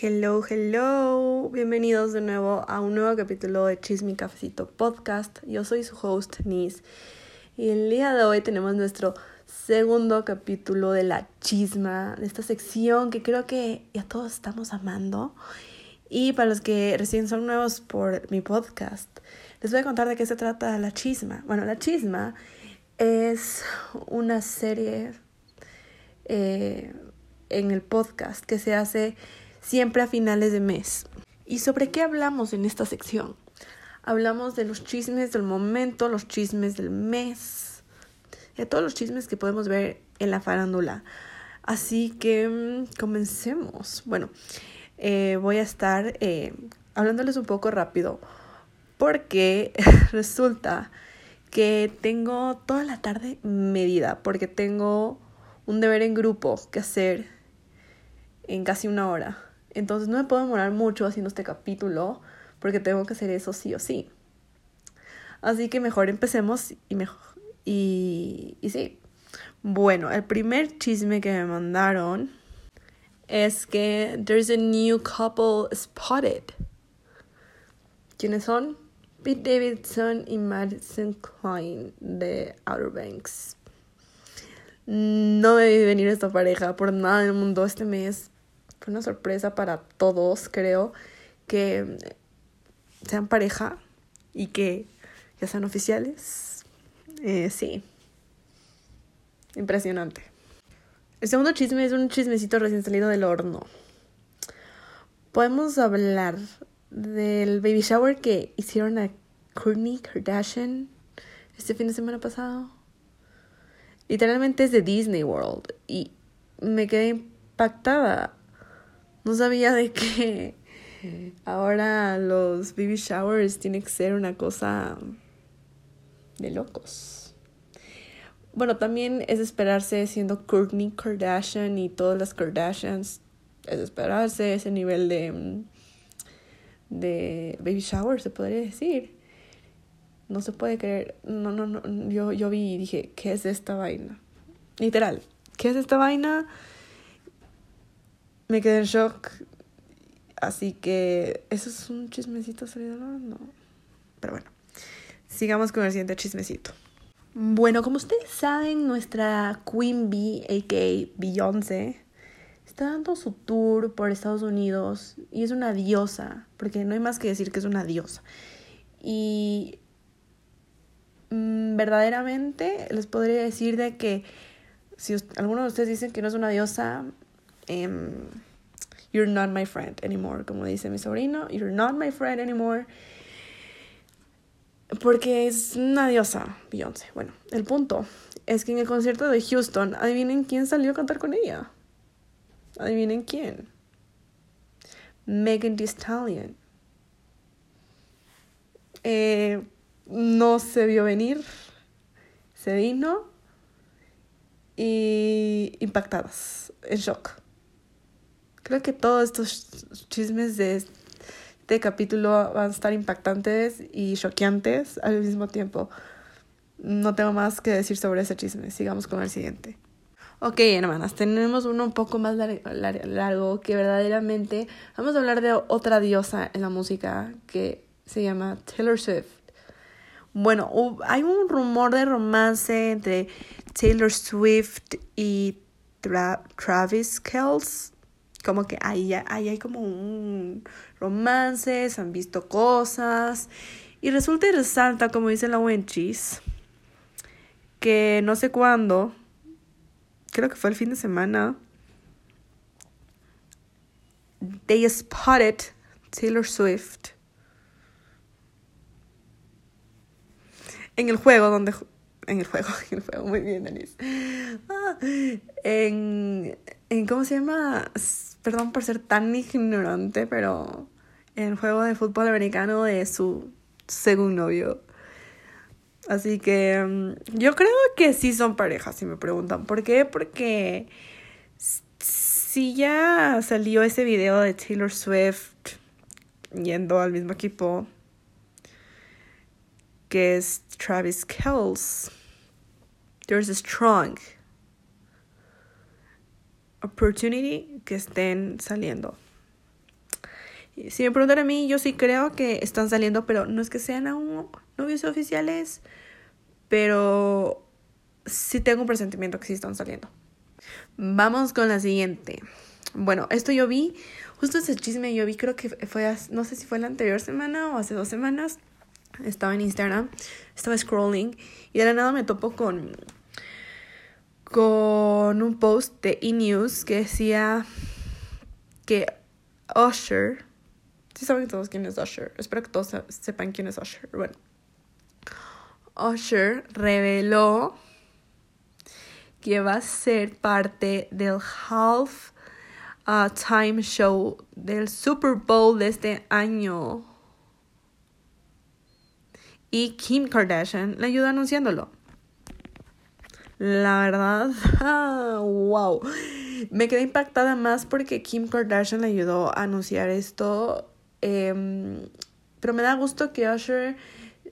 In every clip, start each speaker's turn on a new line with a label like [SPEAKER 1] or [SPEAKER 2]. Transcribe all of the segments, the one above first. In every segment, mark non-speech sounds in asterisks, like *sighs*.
[SPEAKER 1] Hello, hello. Bienvenidos de nuevo a un nuevo capítulo de Chisme Cafecito Podcast. Yo soy su host, Nis. Y el día de hoy tenemos nuestro segundo capítulo de la chisma, de esta sección que creo que ya todos estamos amando. Y para los que recién son nuevos por mi podcast, les voy a contar de qué se trata la chisma. Bueno, la chisma es una serie eh, en el podcast que se hace siempre a finales de mes. ¿Y sobre qué hablamos en esta sección? Hablamos de los chismes del momento, los chismes del mes, de todos los chismes que podemos ver en la farándula. Así que mm, comencemos. Bueno, eh, voy a estar eh, hablándoles un poco rápido porque *laughs* resulta que tengo toda la tarde medida porque tengo un deber en grupo que hacer en casi una hora. Entonces no me puedo demorar mucho haciendo este capítulo porque tengo que hacer eso sí o sí. Así que mejor empecemos y mejor y, y sí. Bueno, el primer chisme que me mandaron es que there's a new couple spotted. ¿Quiénes son? Pete Davidson y Madison Klein de Outer Banks. No vi venir esta pareja por nada del mundo este mes fue una sorpresa para todos, creo, que sean pareja y que ya sean oficiales. Eh, sí. Impresionante. El segundo chisme es un chismecito recién salido del horno. Podemos hablar del baby shower que hicieron a Kourtney Kardashian este fin de semana pasado. Literalmente es de Disney World y me quedé impactada. No sabía de que ahora los baby showers tienen que ser una cosa de locos. Bueno, también es esperarse siendo Kourtney Kardashian y todas las Kardashians. Es esperarse ese nivel de, de baby shower, se podría decir. No se puede creer. No, no, no. Yo, yo vi y dije, ¿qué es esta vaina? Literal, ¿qué es esta vaina? Me quedé en shock. Así que, ¿eso es un chismecito salido? No. Pero bueno, sigamos con el siguiente chismecito. Bueno, como ustedes saben, nuestra Queen Bee, a.k.a. Beyoncé, está dando su tour por Estados Unidos y es una diosa, porque no hay más que decir que es una diosa. Y mm, verdaderamente les podría decir de que si alguno de ustedes dicen que no es una diosa, um, you're not my friend anymore, como dice mi sobrino, you're not my friend anymore. Porque es una diosa, Beyoncé. Bueno, el punto es que en el concierto de Houston, adivinen quién salió a cantar con ella. Adivinen quién. Megan Thee Stallion. Eh, no se vio venir. Se vino. Y impactadas, en shock. Creo que todos estos chismes de este capítulo van a estar impactantes y choqueantes al mismo tiempo. No tengo más que decir sobre ese chisme. Sigamos con el siguiente. Ok, hermanas, tenemos uno un poco más largo que verdaderamente vamos a hablar de otra diosa en la música que se llama Taylor Swift. Bueno, hay un rumor de romance entre Taylor Swift y Travis Kelce como que ahí, ahí hay como un romance, han visto cosas. Y resulta y resalta, como dice la Wenchis, que no sé cuándo, creo que fue el fin de semana, they spotted Taylor Swift en el juego donde en el juego, *laughs* en el juego, muy bien, Denise. Ah, en, ¿cómo se llama? Perdón por ser tan ignorante, pero en juego de fútbol americano de su segundo novio. Así que mm, yo creo que sí son parejas, si me preguntan. ¿Por qué? Porque si ya salió ese video de Taylor Swift yendo al mismo equipo que es Travis Kelce there's a strong opportunity que estén saliendo. Si me preguntan a mí, yo sí creo que están saliendo, pero no es que sean aún novios oficiales, pero sí tengo un presentimiento que sí están saliendo. Vamos con la siguiente. Bueno, esto yo vi, justo ese chisme yo vi, creo que fue, no sé si fue la anterior semana o hace dos semanas. Estaba en Instagram, estaba scrolling y de la nada me topo con, con un post de E-News que decía que Usher, si saben todos quién es Usher, espero que todos sepan quién es Usher. Bueno, Usher reveló que va a ser parte del half uh, time show del Super Bowl de este año. Y Kim Kardashian le ayuda anunciándolo. La verdad, *laughs* wow. Me quedé impactada más porque Kim Kardashian le ayudó a anunciar esto. Em, pero me da gusto que Usher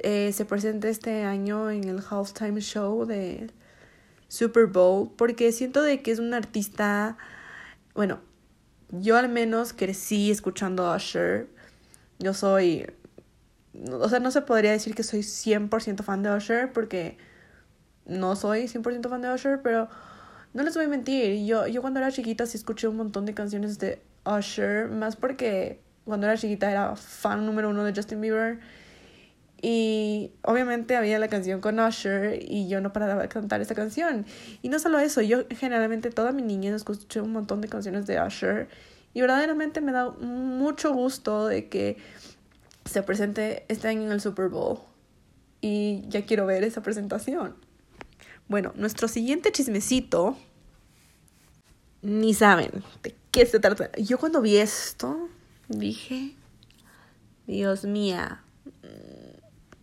[SPEAKER 1] eh, se presente este año en el halftime show de Super Bowl porque siento de que es un artista, bueno, yo al menos crecí escuchando a Usher. Yo soy, o sea, no se podría decir que soy 100% fan de Usher porque no soy 100% fan de Usher, pero no les voy a mentir, yo, yo cuando era chiquita sí escuché un montón de canciones de Usher, más porque cuando era chiquita era fan número uno de Justin Bieber y obviamente había la canción con Usher y yo no paraba de cantar esa canción. Y no solo eso, yo generalmente toda mi niñez escuché un montón de canciones de Usher y verdaderamente me da mucho gusto de que se presente este año en el Super Bowl. Y ya quiero ver esa presentación. Bueno, nuestro siguiente chismecito, ni saben de qué se trata. Yo cuando vi esto, dije, Dios mía,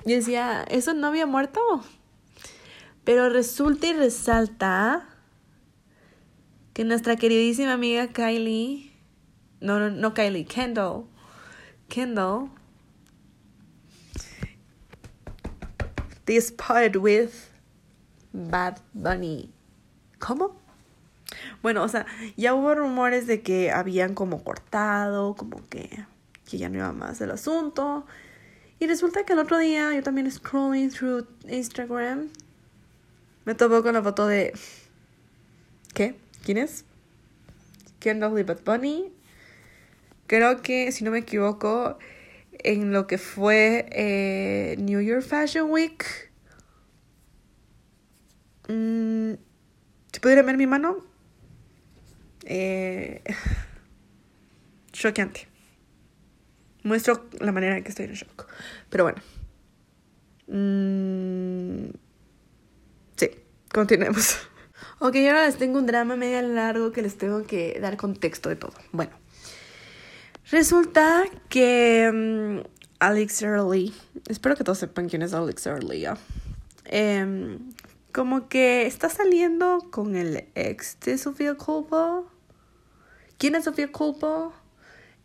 [SPEAKER 1] y decía, ¿eso no había muerto? Pero resulta y resalta que nuestra queridísima amiga Kylie, no, no, no Kylie, Kendall, Kendall, they spotted with Bad Bunny. ¿Cómo? Bueno, o sea, ya hubo rumores de que habían como cortado, como que, que ya no iba más el asunto. Y resulta que el otro día yo también scrolling through Instagram me topó con la foto de ¿qué? ¿Quién es? Kendall y Bad Bunny. Creo que, si no me equivoco, en lo que fue eh, New York Fashion Week. Mm, ¿Se pudieran ver mi mano? Eh, *sighs* choqueante muestro la manera en que estoy en shock. Pero bueno. Mm, sí, continuemos. *laughs* Ok, ahora les tengo un drama medio largo que les tengo que dar contexto de todo. Bueno, resulta que mm, Alex Early, espero que todos sepan quién es Alex Early, em, como que está saliendo con el ex de Sofía Culpo. ¿Quién es Sofía Culpo?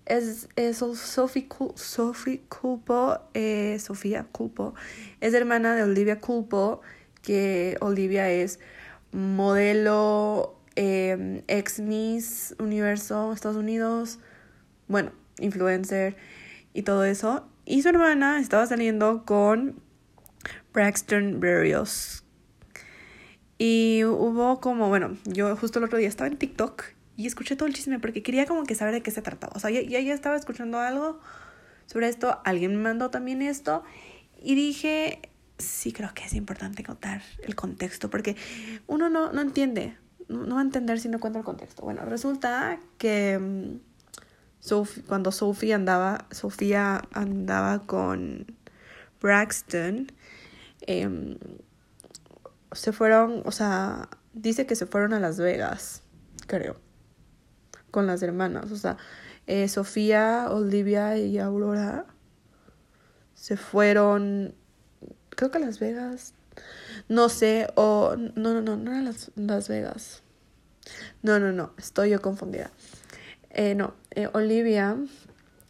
[SPEAKER 1] es, es Sophie, Sophie Culpo, eh, Sofía Culpo, es hermana de Olivia Culpo, que Olivia es modelo eh, ex Miss Universo Estados Unidos, bueno, influencer y todo eso. Y su hermana estaba saliendo con Braxton Berrios. Y hubo como, bueno, yo justo el otro día estaba en TikTok y escuché todo el chisme porque quería como que saber de qué se trataba. O sea, ya, ya, estaba escuchando algo sobre esto, alguien me mandó también esto y dije, sí creo que es importante contar el contexto porque uno no, no entiende, no, va a entender si no cuenta el contexto. Bueno, resulta que mm, Sophie, cuando Sophie andaba, Sofía andaba con Braxton, em, se fueron, o sea, dice que se fueron a Las Vegas, creo con las hermanas. O sea, eh, Sofía, Olivia y Aurora se fueron, creo que a Las Vegas. No sé, o no, no, no, no era Las, las Vegas. No, no, no, estoy yo confundida. Eh, no, eh, Olivia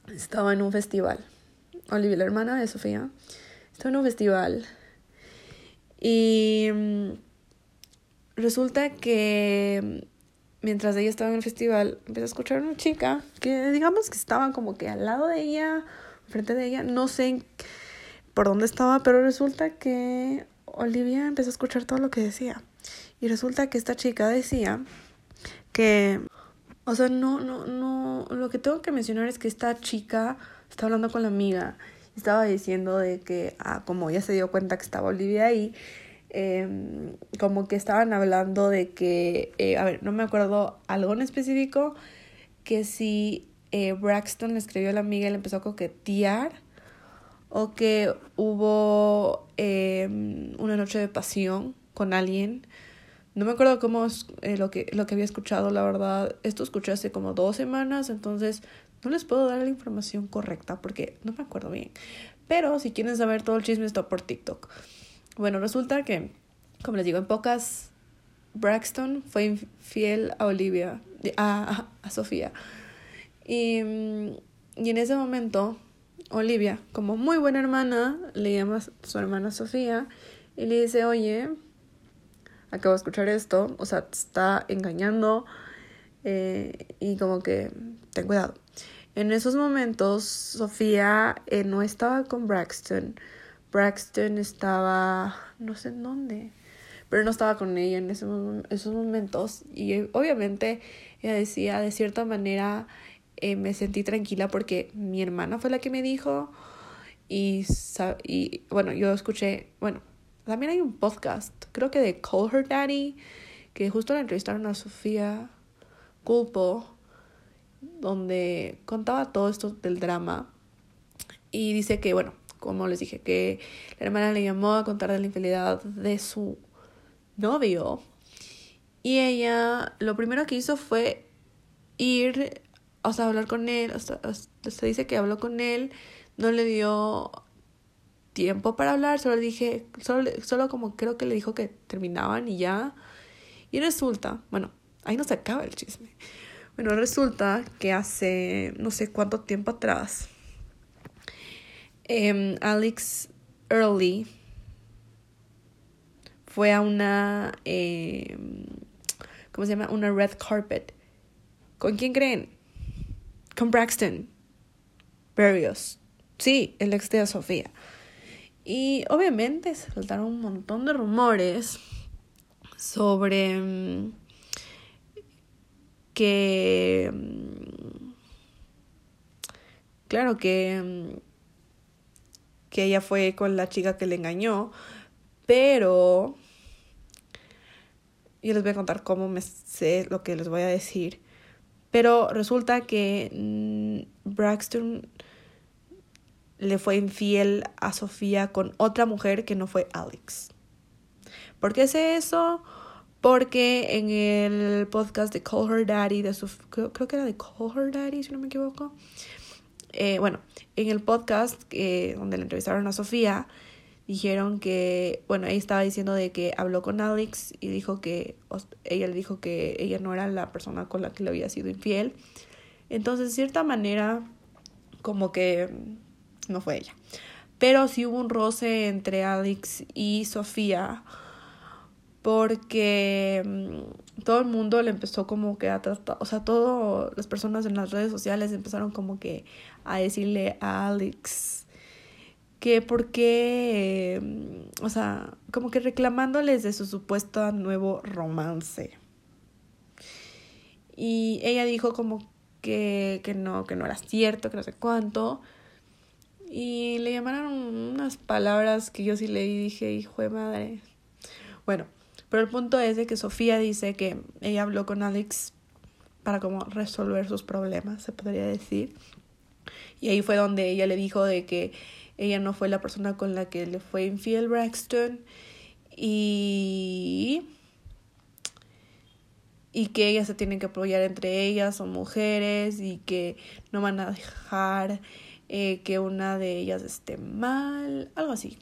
[SPEAKER 1] estaba en un festival. Olivia, la hermana de Sofía, estaba en un festival. Y mm, resulta que mientras ella estaba en el festival, empecé a escuchar a una chica que digamos que estaba como que al lado de ella, frente de ella, no sé por dónde estaba, pero resulta que Olivia empezó a escuchar todo lo que decía. Y resulta que esta chica decía que, o sea, no, no, no, lo que tengo que mencionar es que esta chica estaba hablando con la amiga, estaba diciendo de que, ah, como ya se dio cuenta que estaba Olivia ahí, eh, como que estaban hablando de que, eh, a ver, no me acuerdo algo en específico, que si eh, Braxton le escribió a la amiga y le empezó a coquetear, o que hubo em, una noche de pasión con alguien. No me acuerdo cómo es eh, lo, que, lo que había escuchado, la verdad. Esto escuché hace como dos semanas, entonces no les puedo dar la información correcta porque no me acuerdo bien. Pero si quieren saber todo el chisme está por TikTok. Bueno, resulta que, como les digo, en pocas, Braxton fue infiel a Olivia, a, a, Sofía. Y, mm, y, en ese momento, Olivia, como muy buena hermana, le llama a su hermana Sofía y le dice, oye, acabo de escuchar esto, o sea, te está engañando eh, y como que ten cuidado. En esos momentos, Sofía eh, no estaba con Braxton Braxton estaba, no sé en dónde, pero no estaba con ella en esos, momentos. Y obviamente ella decía, de cierta manera, eh, me sentí tranquila porque mi hermana fue la que me dijo. Y, y bueno, yo escuché, bueno, también hay un podcast, creo que de Call Her Daddy, que justo la entrevistaron a Sofía Culpo, donde contaba todo esto del drama. Y dice que, bueno, como les dije, que la hermana le llamó a contar de la infidelidad de su novio. Y ella lo primero que hizo fue ir, o sea, hablar con él. se dice que habló con él, no le dio tiempo para hablar, solo dije, solo, solo como creo que le dijo que terminaban y ya. Y resulta, bueno, ahí no se acaba el chisme. Bueno, resulta que hace no sé cuánto tiempo atrás, Em, Alex Early fue a una, em, ¿cómo se llama? Una red carpet. ¿Con quién creen? Con Braxton Berrios. Sí, el ex de Sofía. Y obviamente se saltaron un montón de rumores sobre em, que... Claro que que ella fue con la chica que le engañó, pero yo les voy a contar cómo me sé lo que les voy a decir. Pero resulta que mm, Braxton le fue infiel a Sofía con otra mujer que no fue Alex. ¿Por qué sé eso? Porque en el podcast de Call Her Daddy, de creo, creo, que era de Call Her Daddy, si no me equivoco, eh, bueno, en el podcast eh, donde le entrevistaron a Sofía, dijeron que, bueno, ella estaba diciendo de que habló con Alex y dijo que, ella le dijo que ella no era la persona con la que le había sido infiel. Entonces, de cierta manera, como que no fue ella. Pero sí hubo un roce entre Alex y Sofía porque mm, todo el mundo le empezó como que a tratar, o sea, todas las personas en las redes sociales empezaron como que a decirle a Alex que por qué, mm, o sea, como que reclamándoles de su supuesto nuevo romance. Y ella dijo como que, que no, que no era cierto, que no sé cuánto. Y le llamaron unas palabras que yo sí leí y dije, hijo de madre. Bueno, pero el punto es de que Sofía dice que ella habló con Alex para como resolver sus problemas, se podría decir. Y ahí fue donde ella le dijo de que ella no fue la persona con la que le fue infiel Braxton y y que ellas se tienen que apoyar entre ellas, son mujeres y que no van a dejar eh, que una de ellas esté mal, algo así.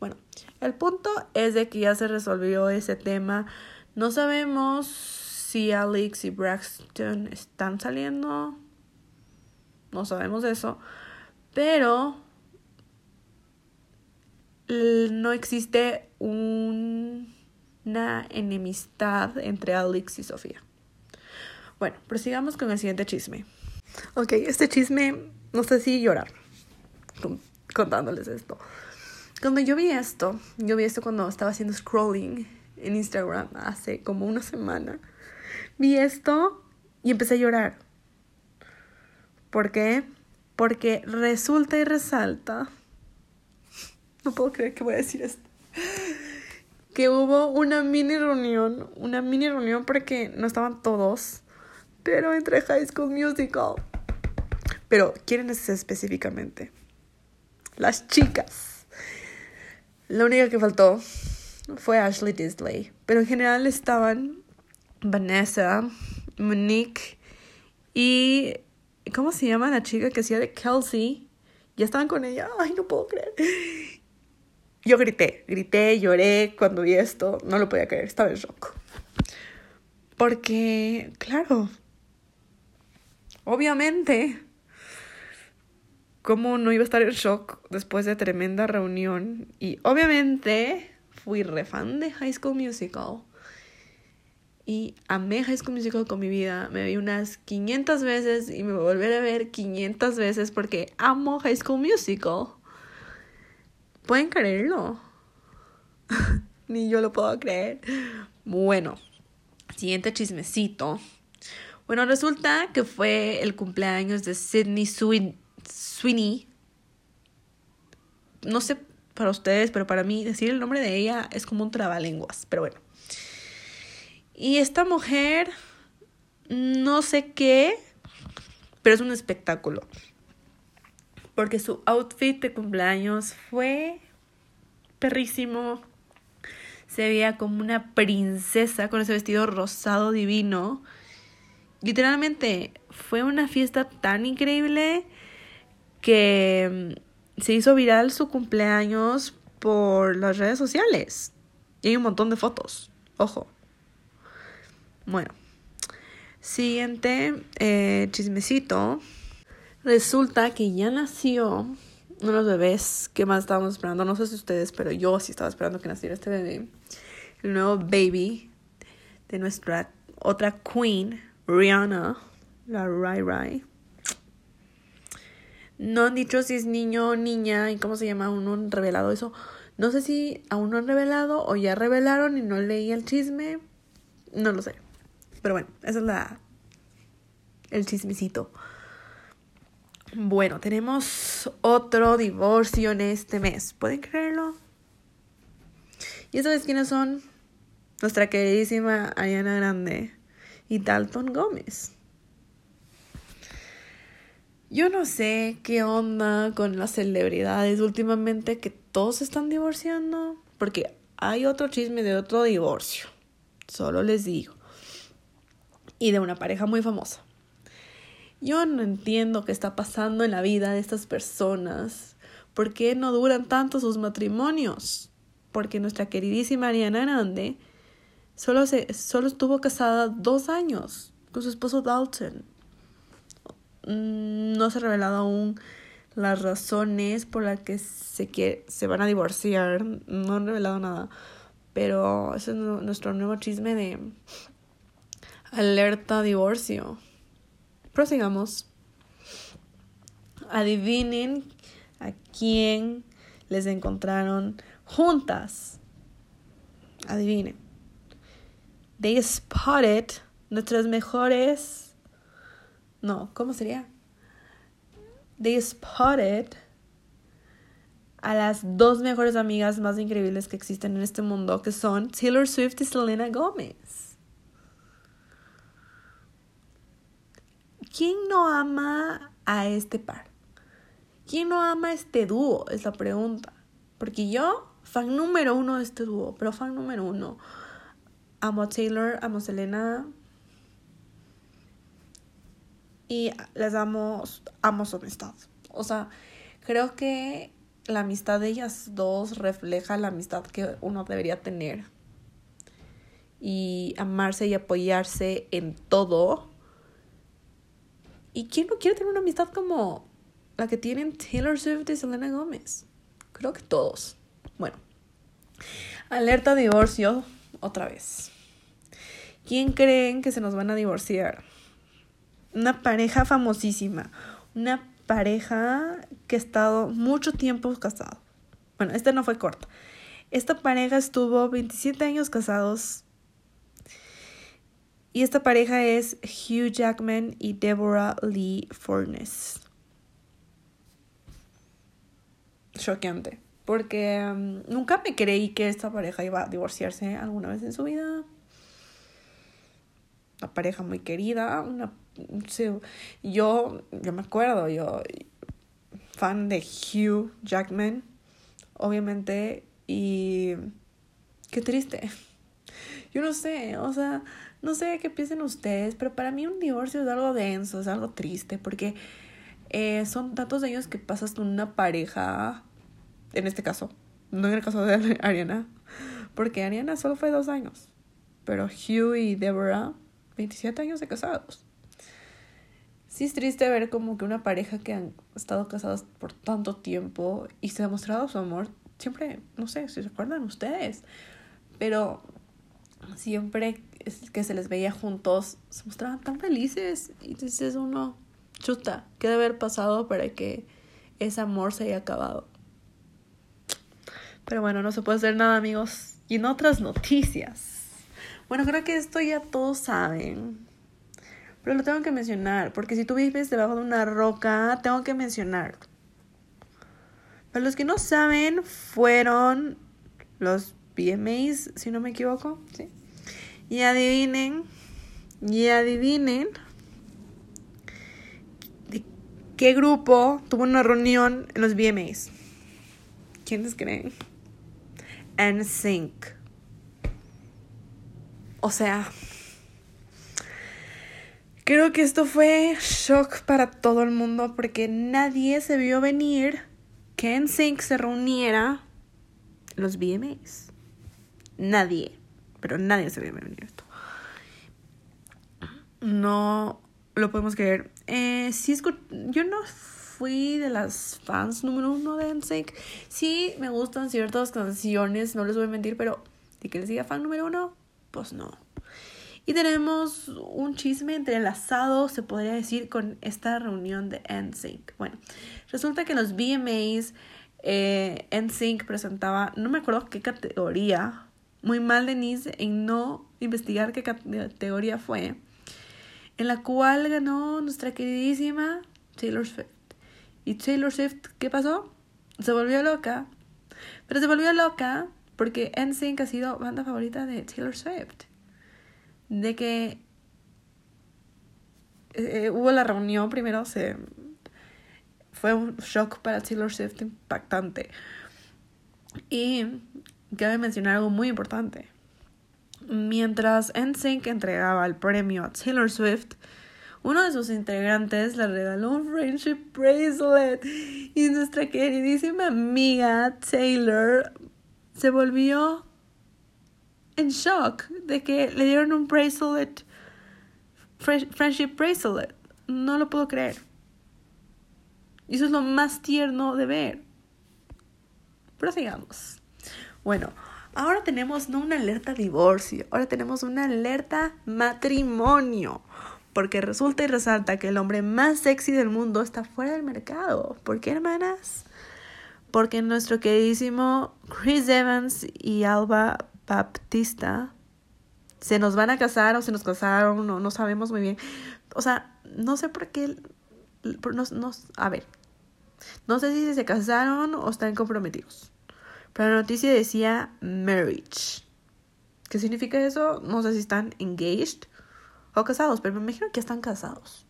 [SPEAKER 1] Bueno, el punto es de que ya se resolvió ese tema. No sabemos si Alex y Braxton están saliendo. No sabemos eso. Pero no existe una enemistad entre Alex y Sofía. Bueno, prosigamos con el siguiente chisme. Ok, este chisme, no sé si llorar contándoles esto. Cuando yo vi esto, yo vi esto cuando estaba haciendo scrolling en Instagram hace como una semana. Vi esto y empecé a llorar. ¿Por qué? Porque resulta y resalta. No puedo creer que voy a decir esto. Que hubo una mini reunión. Una mini reunión porque no estaban todos. Pero entre High School Musical. Pero, ¿quiénes específicamente? Las chicas. La única que faltó fue Ashley Disley. Pero en general estaban Vanessa, Monique y. ¿Cómo se llama la chica que hacía de Kelsey? Ya estaban con ella. Ay, no puedo creer. Yo grité, grité, lloré cuando vi esto. No lo podía creer, estaba en shock. Porque, claro, obviamente, ¿cómo no iba a estar en shock después de tremenda reunión? Y obviamente fui re fan de High School Musical. Y amé High School Musical con mi vida. Me vi unas 500 veces y me volveré a ver 500 veces porque amo High School Musical. ¿Pueden creerlo? *laughs* Ni yo lo puedo creer. Bueno, siguiente chismecito. Bueno, resulta que fue el cumpleaños de Sydney Sweeney. No sé para ustedes, pero para mí decir el nombre de ella es como un trabalenguas, pero bueno. Y esta mujer, no sé qué, pero es un espectáculo porque su outfit de cumpleaños fue perrísimo. Se veía como una princesa con ese vestido rosado divino. Literalmente fue una fiesta tan increíble que mm, se hizo viral su cumpleaños por las redes sociales. Y hay un montón de fotos. Ojo. Bueno. Siguiente eh, chismecito. Resulta que ya nació uno de los bebés que más estábamos esperando. No sé si ustedes, pero yo sí estaba esperando que naciera este bebé. El nuevo baby de nuestra otra queen, Rihanna, la Rai Rai. No han dicho si es niño o niña y cómo se llama, aún no han revelado eso. No sé si aún no han revelado o ya revelaron y no leí el chisme. No lo sé. Pero bueno, esa es la el chismecito. Bueno, tenemos otro divorcio en este mes. ¿Pueden creerlo? ¿Y sabes quiénes son? Nuestra queridísima Ariana Grande y Dalton Gómez. Yo no sé qué onda con las celebridades últimamente que todos están divorciando. Porque hay otro chisme de otro divorcio. Solo les digo. Y de una pareja muy famosa. Yo no entiendo qué está pasando en la vida de estas personas. ¿Por qué no duran tanto sus matrimonios? Porque nuestra queridísima Ariana Grande solo, se, solo estuvo casada dos años con su esposo Dalton. Mm, no se ha revelado aún las razones por las que se, se van a divorciar. No han revelado nada. Pero ese es nuestro nuevo chisme de alerta divorcio. Prosigamos. Adivinen a quién les encontraron juntas. Adivinen. They spotted nuestras mejores. No, ¿cómo sería? They spotted a las dos mejores amigas más increíbles que existen en este mundo, que son Taylor Swift y Selena Gomez. ¿Quién no ama a este par? ¿Quién no ama a este dúo? Es la pregunta. Porque yo, fan número uno de este dúo, pero fan número uno. Amo a Taylor, amo a Selena. Y les amo, amo su amistad. O sea, creo que la amistad de ellas dos refleja la amistad que uno debería tener. Y amarse y apoyarse en todo ¿Y quién no quiere tener una amistad como la que tienen Taylor Swift y Selena Gomez? Creo que todos. Bueno, alerta divorcio otra vez. ¿Quién creen que se nos van a divorciar? Una pareja famosísima, una pareja que ha estado mucho tiempo casado. Bueno, esta no fue corta. Esta pareja estuvo 27 años casados. Y esta pareja es Hugh Jackman y Deborah Lee Furness. Choqueante. Porque um, nunca me creí que esta pareja iba a divorciarse alguna vez en su vida. Una pareja muy querida. Una, yo, yo me acuerdo, yo fan de Hugh Jackman, obviamente, y qué triste. *laughs* Yo no sé, o sea, no sé qué piensen ustedes, pero para mí un divorcio es algo denso, es algo triste, porque eh, son tantos años que pasas con una pareja, en este caso, no en el caso de *laughs* Ariana, porque Ariana solo fue dos años, pero Hugh y Deborah, 27 años de casados. Sí es triste ver como que una pareja que han estado casados por tanto tiempo y se ha demostrado su amor siempre, no sé si se acuerdan ustedes, pero siempre que se les veía juntos se mostraban tan felices y entonces uno, chuta, ¿qué debe haber pasado para que ese amor se haya acabado? Pero bueno, no se puede hacer nada amigos. Y en otras noticias. Bueno, creo que esto ya todos saben. Pero lo tengo que mencionar, porque si tú vives debajo de una roca, tengo que mencionar. Para los que no saben, fueron los VMAs, si no me equivoco, ¿sí? Y adivinen, y adivinen de qué grupo tuvo una reunión en los VMAs. ¿Quiénes creen? NSYNC. O sea, Creo que esto fue shock para todo el mundo porque nadie se vio venir que NSYNC se reuniera los VMAs. Nadie, pero nadie se vio venir esto. No lo podemos creer. Eh, sí, yo no fui de las fans número uno de NSYNC. Sí, me gustan ciertas canciones, no les voy a mentir, pero de que les diga fan número uno, pues no. Y tenemos un chisme entrelazado, se podría decir, con esta reunión de NSYNC. Bueno, resulta que en los VMAs eh, NSYNC presentaba, no me acuerdo qué categoría, muy mal Denise en no investigar qué categoría fue, en la cual ganó nuestra queridísima Taylor Swift. Y Taylor Swift, ¿qué pasó? Se volvió loca. Pero se volvió loca porque NSYNC ha sido banda favorita de Taylor Swift de que eh, eh, hubo la reunión primero, se fue un shock para Taylor Swift impactante. Y cabe mencionar algo muy importante. Mientras NSYNC entregaba el premio a Taylor Swift, uno de sus integrantes le regaló un friendship bracelet y nuestra queridísima amiga Taylor se volvió en shock de que le dieron un bracelet, friendship bracelet. No lo puedo creer. Y eso es lo más tierno de ver. Pero sigamos. Bueno, ahora tenemos no una alerta divorcio, ahora tenemos una alerta matrimonio. Porque resulta y resalta que el hombre más sexy del mundo está fuera del mercado. ¿Por qué, hermanas? Porque nuestro queridísimo Chris Evans y Alba Baptista se nos van a casar o se nos casaron o no sabemos muy bien. O sea, no sé por qué. No, a ver, no sé si se casaron o están comprometidos. Pero la noticia decía marriage. ¿Qué significa eso? No sé si están engaged o casados, pero me imagino que están casados.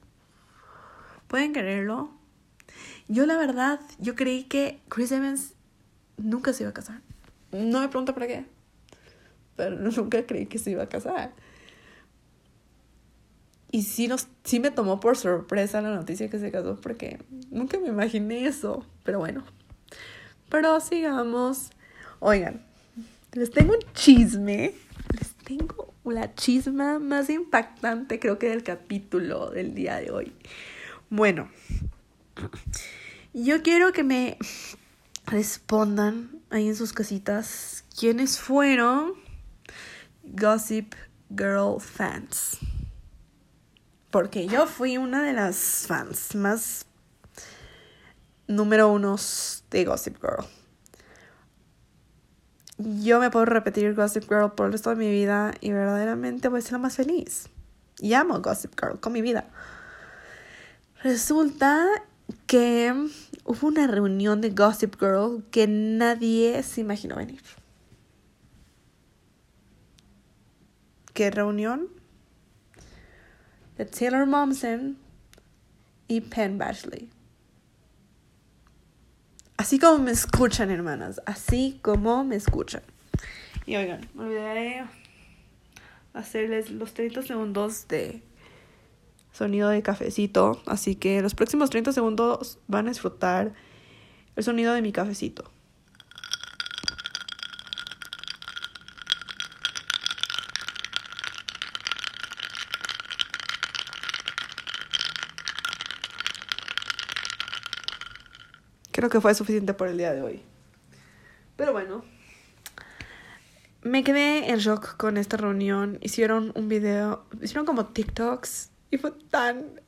[SPEAKER 1] ¿Pueden creerlo? Yo la verdad, yo creí que Chris Evans nunca se iba a casar. No me pregunto por qué pero *laughs* nunca creí que se iba a casar. Y sí, nos, sí me tomó por sorpresa la noticia que se casó porque nunca me imaginé eso. Pero bueno. Pero sigamos. Oigan, les tengo un chisme. Les tengo la chisma más impactante creo que del capítulo del día de hoy. Bueno, yo quiero que me respondan ahí en sus casitas quiénes fueron Gossip Girl fans. porque yo fui una de las fans más número unos de Gossip Girl. Yo me puedo repetir Gossip Girl por el resto de mi vida y verdaderamente voy a ser la más feliz. Y amo Gossip Girl con mi vida. Resulta que hubo una reunión de Gossip Girl que nadie se imaginó venir. ¿Qué reunión? De Taylor Momsen y Penn Bashley. Así como me escuchan, hermanas. Así como me escuchan. Y oigan, me olvidaré hacerles los 30 segundos de sonido de cafecito. Así que los próximos 30 segundos van a disfrutar el sonido de mi cafecito. Creo que fue suficiente por el día de hoy. Pero bueno, me quedé en shock con esta reunión. Hicieron un video, hicieron como TikToks y fue tan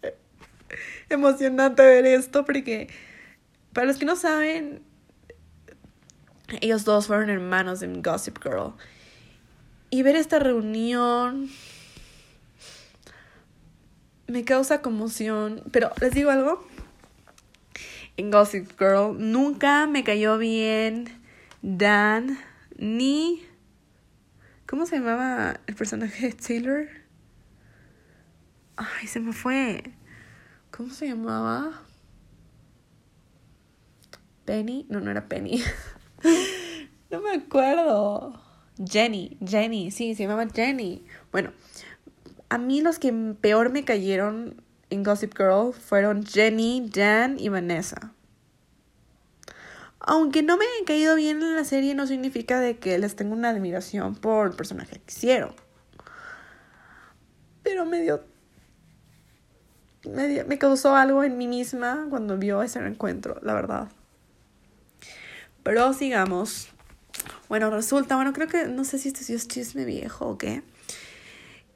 [SPEAKER 1] emocionante ver esto porque para los que no saben, ellos dos fueron hermanos en Gossip Girl. Y ver esta reunión me causa conmoción. Pero les digo algo, en Gossip Girl. Nunca me cayó bien Dan ni... ¿Cómo se llamaba el personaje de Taylor? Ay, se me fue. ¿Cómo se llamaba? Penny. No, no era Penny. *laughs* no me acuerdo. Jenny, Jenny, sí, se llamaba Jenny. Bueno, a mí los que peor me cayeron en Gossip Girl fueron Jenny, Dan y Vanessa. Aunque no me hayan caído bien en la serie, no significa de que les tengo una admiración por el personaje que hicieron. Pero me dio, me, causó algo en mí misma cuando vio ese encuentro, la verdad. Pero sigamos. Bueno, resulta, bueno, creo que, no sé si este es chisme viejo o qué,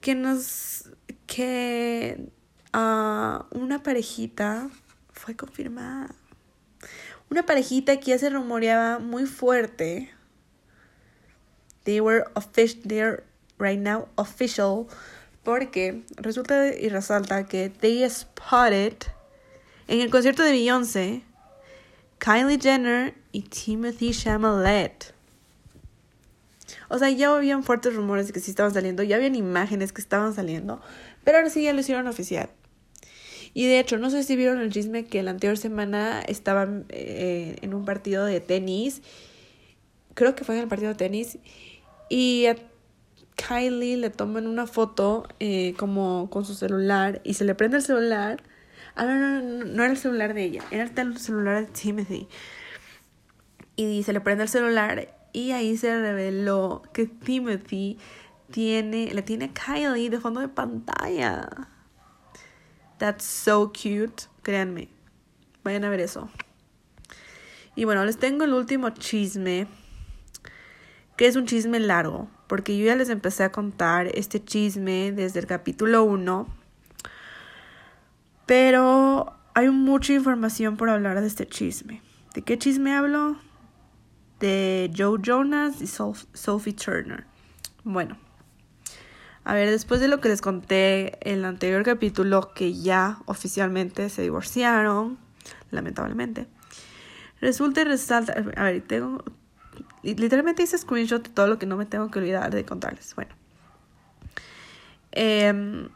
[SPEAKER 1] que nos, que a una parejita fue confirmada. Una parejita que ya se rumoreaba muy fuerte. They were official, they're right now official. Porque resulta y resalta que they spotted en el concierto de Beyoncé Kylie Jenner y Timothy Chalamet. O sea, ya habían fuertes rumores de que sí estaban saliendo, ya habían imágenes que estaban saliendo, pero ahora sí ya lo hicieron oficial. Y de hecho, no sé si vieron el chisme que la anterior semana estaban eh, en un partido de tenis. Creo que fue en el partido de tenis. Y a Kylie le toman una foto eh, como con su celular y se le prende el celular. Ah, no, no, no, no era el celular de ella, era el celular de Timothy. Y se le prende el celular y ahí se reveló que Timothy tiene, le tiene a Kylie de fondo de pantalla. That's so cute. Créanme. Vayan a ver eso. Y bueno, les tengo el último chisme. Que es un chisme largo. Porque yo ya les empecé a contar este chisme desde el capítulo 1. Pero hay mucha información por hablar de este chisme. ¿De qué chisme hablo? De Joe Jonas y Sophie Turner. Bueno. A ver, después de lo que les conté en el anterior capítulo, que ya oficialmente se divorciaron, lamentablemente, resulta y resalta. A ver, tengo. Literalmente hice screenshot de todo lo que no me tengo que olvidar de contarles. Bueno. Em,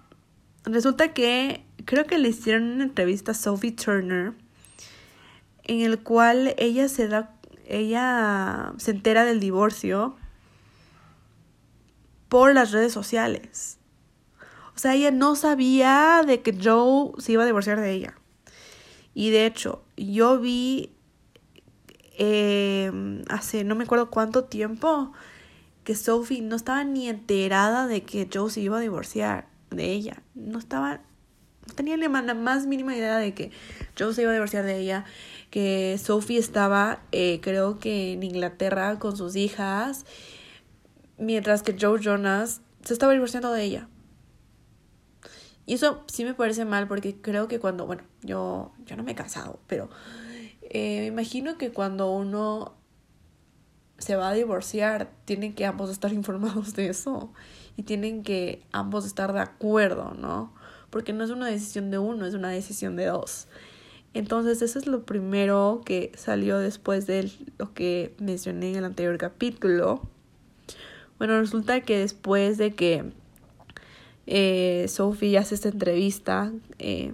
[SPEAKER 1] resulta que creo que le hicieron una entrevista a Sophie Turner en el cual ella se da ella se entera del divorcio por las redes sociales. O sea, ella no sabía de que Joe se iba a divorciar de ella. Y de hecho, yo vi eh, hace no me acuerdo cuánto tiempo que Sophie no estaba ni enterada de que Joe se iba a divorciar de ella. No estaba, no tenía la más mínima idea de que Joe se iba a divorciar de ella. Que Sophie estaba, eh, creo que en Inglaterra con sus hijas mientras que Joe Jonas se estaba divorciando de ella. Y eso sí me parece mal porque creo que cuando, bueno, yo, yo no me he casado, pero eh, me imagino que cuando uno se va a divorciar, tienen que ambos estar *laughs* informados de eso y tienen que ambos estar de acuerdo, ¿no? Porque no es una decisión de uno, es una decisión de dos. Entonces, eso es lo primero que salió después de lo que mencioné en el anterior capítulo. Bueno, resulta que después de que eh, Sophie hace esta entrevista eh,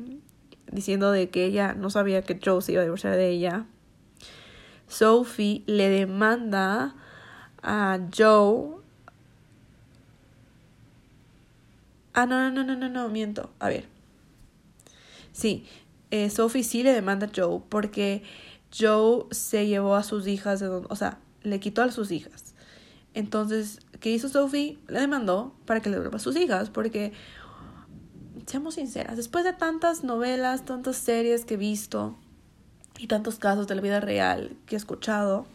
[SPEAKER 1] diciendo de que ella no sabía que Joe se iba a divorciar de ella, Sophie le demanda a Joe. Ah, no, no, no, no, no, miento. A ver. Sí, eh, Sophie sí le demanda a Joe porque Joe se llevó a sus hijas, de o sea, le quitó a sus hijas. Entonces, ¿qué hizo Sophie? Le demandó para que le devuelva a sus hijas porque, seamos sinceras, después de tantas novelas, tantas series que he visto y tantos casos de la vida real que he escuchado,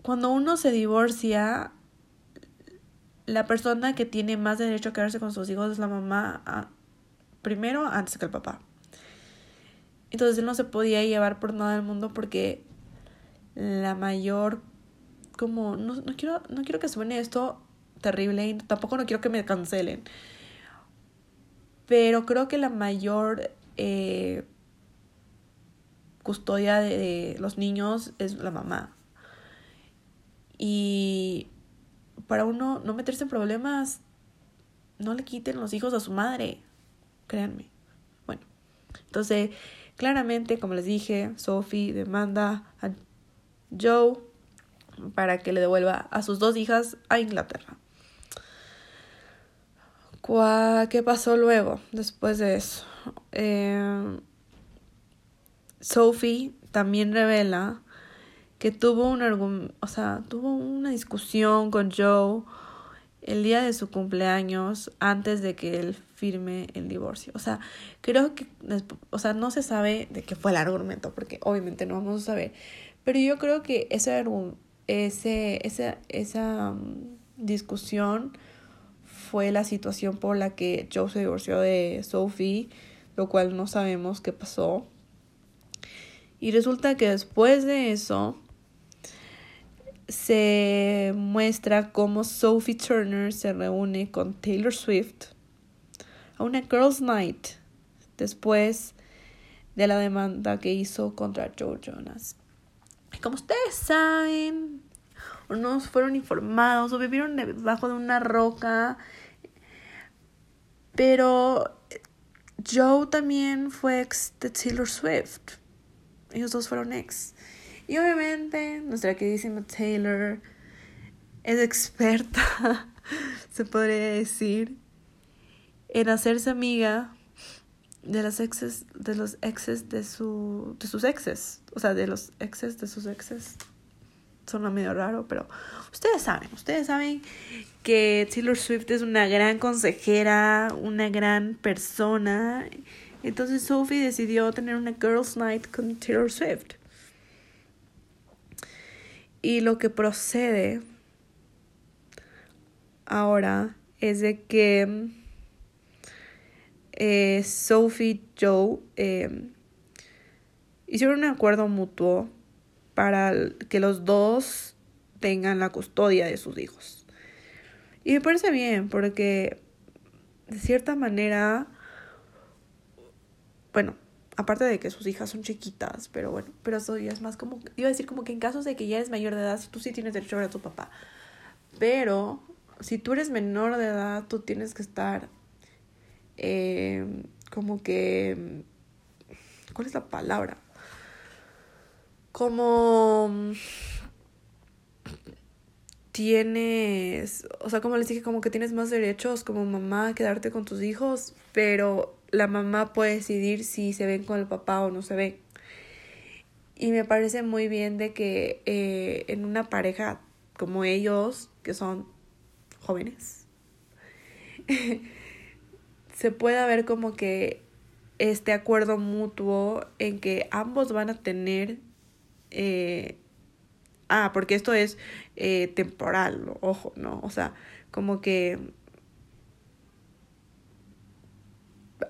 [SPEAKER 1] cuando uno se divorcia, la persona que tiene más derecho a quedarse con sus hijos es la mamá, primero antes que el papá. Entonces él no se podía llevar por nada del mundo porque la mayor como no, no quiero no quiero que suene esto terrible y tampoco no quiero que me cancelen. Pero creo que la mayor eh, custodia de, los niños es la mamá. Y para uno no meterse en problemas, no le quiten los hijos a su madre. Créanme. Bueno, entonces Claramente, como les dije, Sophie demanda a Joe para que le devuelva a sus dos hijas a Inglaterra. ¿Qué pasó luego, después de eso? Eh, Sophie también revela que tuvo un o sea, tuvo una discusión con Joe el día de su cumpleaños antes de que él firme el divorcio. O sea, creo que, o sea, no se sabe de qué fue el argumento, porque obviamente no vamos a saber. Pero yo creo que ese, ese, esa, esa mm, discusión fue la situación por la que Joe se divorció de Sophie, lo cual no sabemos qué pasó. Y resulta que después de eso, se muestra cómo Sophie Turner se reúne con Taylor Swift a una Girls Night después de la demanda que hizo contra Joe Jonas. Como ustedes saben, o no fueron informados, o vivieron debajo de una roca, pero Joe también fue ex de Taylor Swift. Ellos dos fueron ex. Y obviamente nuestra queridísima Taylor es experta, *laughs* se podría decir, en hacerse amiga de las exes, de los exes de su, de sus exes, o sea, de los exes de sus exes. Suena medio raro, pero ustedes saben, ustedes saben que Taylor Swift es una gran consejera, una gran persona. Entonces Sophie decidió tener una girls night con Taylor Swift. Y lo que procede ahora es de que eh, Sophie Joe eh, hicieron un acuerdo mutuo para que los dos tengan la custodia de sus hijos. Y me parece bien porque de cierta manera, bueno, aparte de que sus hijas son chiquitas, pero bueno, pero eso ya es más como, iba a decir como que en casos de que ya eres mayor de edad, tú sí tienes derecho a ver a tu papá. Pero si tú eres menor de edad, tú tienes que estar eh, como que, ¿cuál es la palabra? Como tienes, o sea, como les dije, como que tienes más derechos como mamá a quedarte con tus hijos, pero la mamá puede decidir si se ven con el papá o no se ven. Y me parece muy bien de que eh, en una pareja como ellos, que son jóvenes, *laughs* se pueda ver como que este acuerdo mutuo en que ambos van a tener... Eh, ah, porque esto es eh, temporal, ojo, ¿no? O sea, como que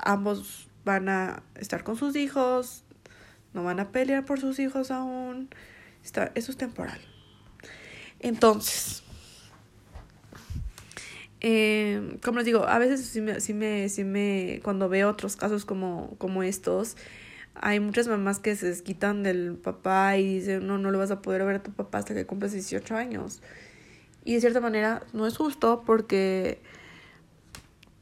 [SPEAKER 1] ambos van a estar con sus hijos, no van a pelear por sus hijos aún. Está, eso es temporal. Entonces, eh, como les digo, a veces sí me, sí me, sí me, cuando veo otros casos como, como estos, hay muchas mamás que se desquitan del papá y dicen, no, no lo vas a poder ver a tu papá hasta que cumples 18 años. Y de cierta manera no es justo porque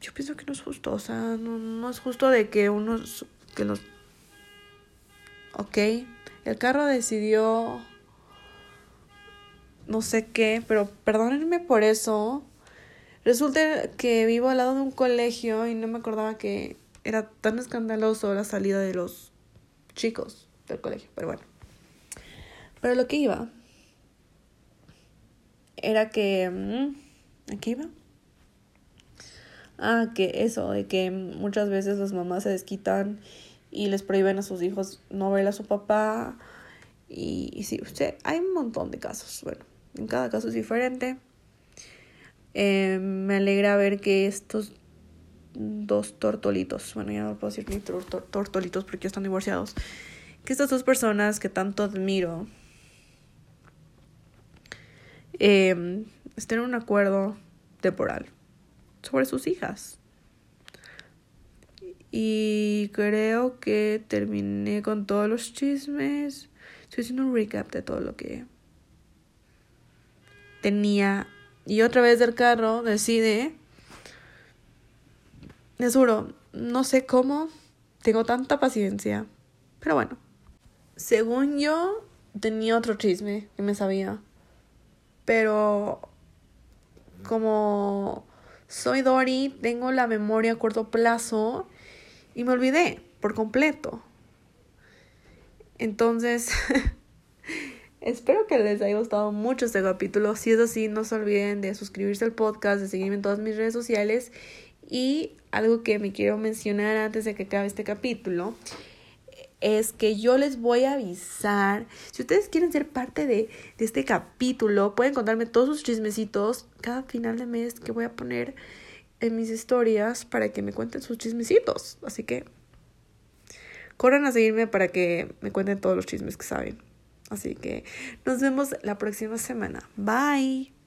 [SPEAKER 1] yo pienso que no es justo, o sea, no, no es justo de que unos, que los, ok, el carro decidió no sé qué, pero perdónenme por eso. Resulta que vivo al lado de un colegio y no me acordaba que era tan escandaloso la salida de los chicos del colegio, pero bueno. Pero lo que iba era que... Mm, ¿Aquí iba? Ah, que eso, de que muchas veces las mamás se desquitan y les prohíben a sus hijos no ver a su papá. Y, y sí, usted, hay un montón de casos. Bueno, en cada caso es diferente. Eh, me alegra ver que estos dos tortolitos, bueno, ya no puedo decir ni tortolitos porque ya están divorciados, que estas dos personas que tanto admiro eh, estén en un acuerdo temporal sobre sus hijas. Y creo que terminé con todos los chismes. Estoy haciendo un recap de todo lo que tenía. Y otra vez del carro decide. Les juro, no sé cómo tengo tanta paciencia. Pero bueno. Según yo, tenía otro chisme que me sabía. Pero como soy Dory, tengo la memoria a corto plazo y me olvidé por completo. Entonces, *laughs* espero que les haya gustado mucho este capítulo. Si es así, no se olviden de suscribirse al podcast, de seguirme en todas mis redes sociales. Y algo que me quiero mencionar antes de que acabe este capítulo es que yo les voy a avisar. Si ustedes quieren ser parte de, este capítulo, pueden contarme todos sus chismecitos cada final de mes que voy a poner en mis historias para que me cuenten sus chismecitos. Así que corran a seguirme para que me cuenten todos los chismes que saben. Así que nos vemos la próxima semana. Bye.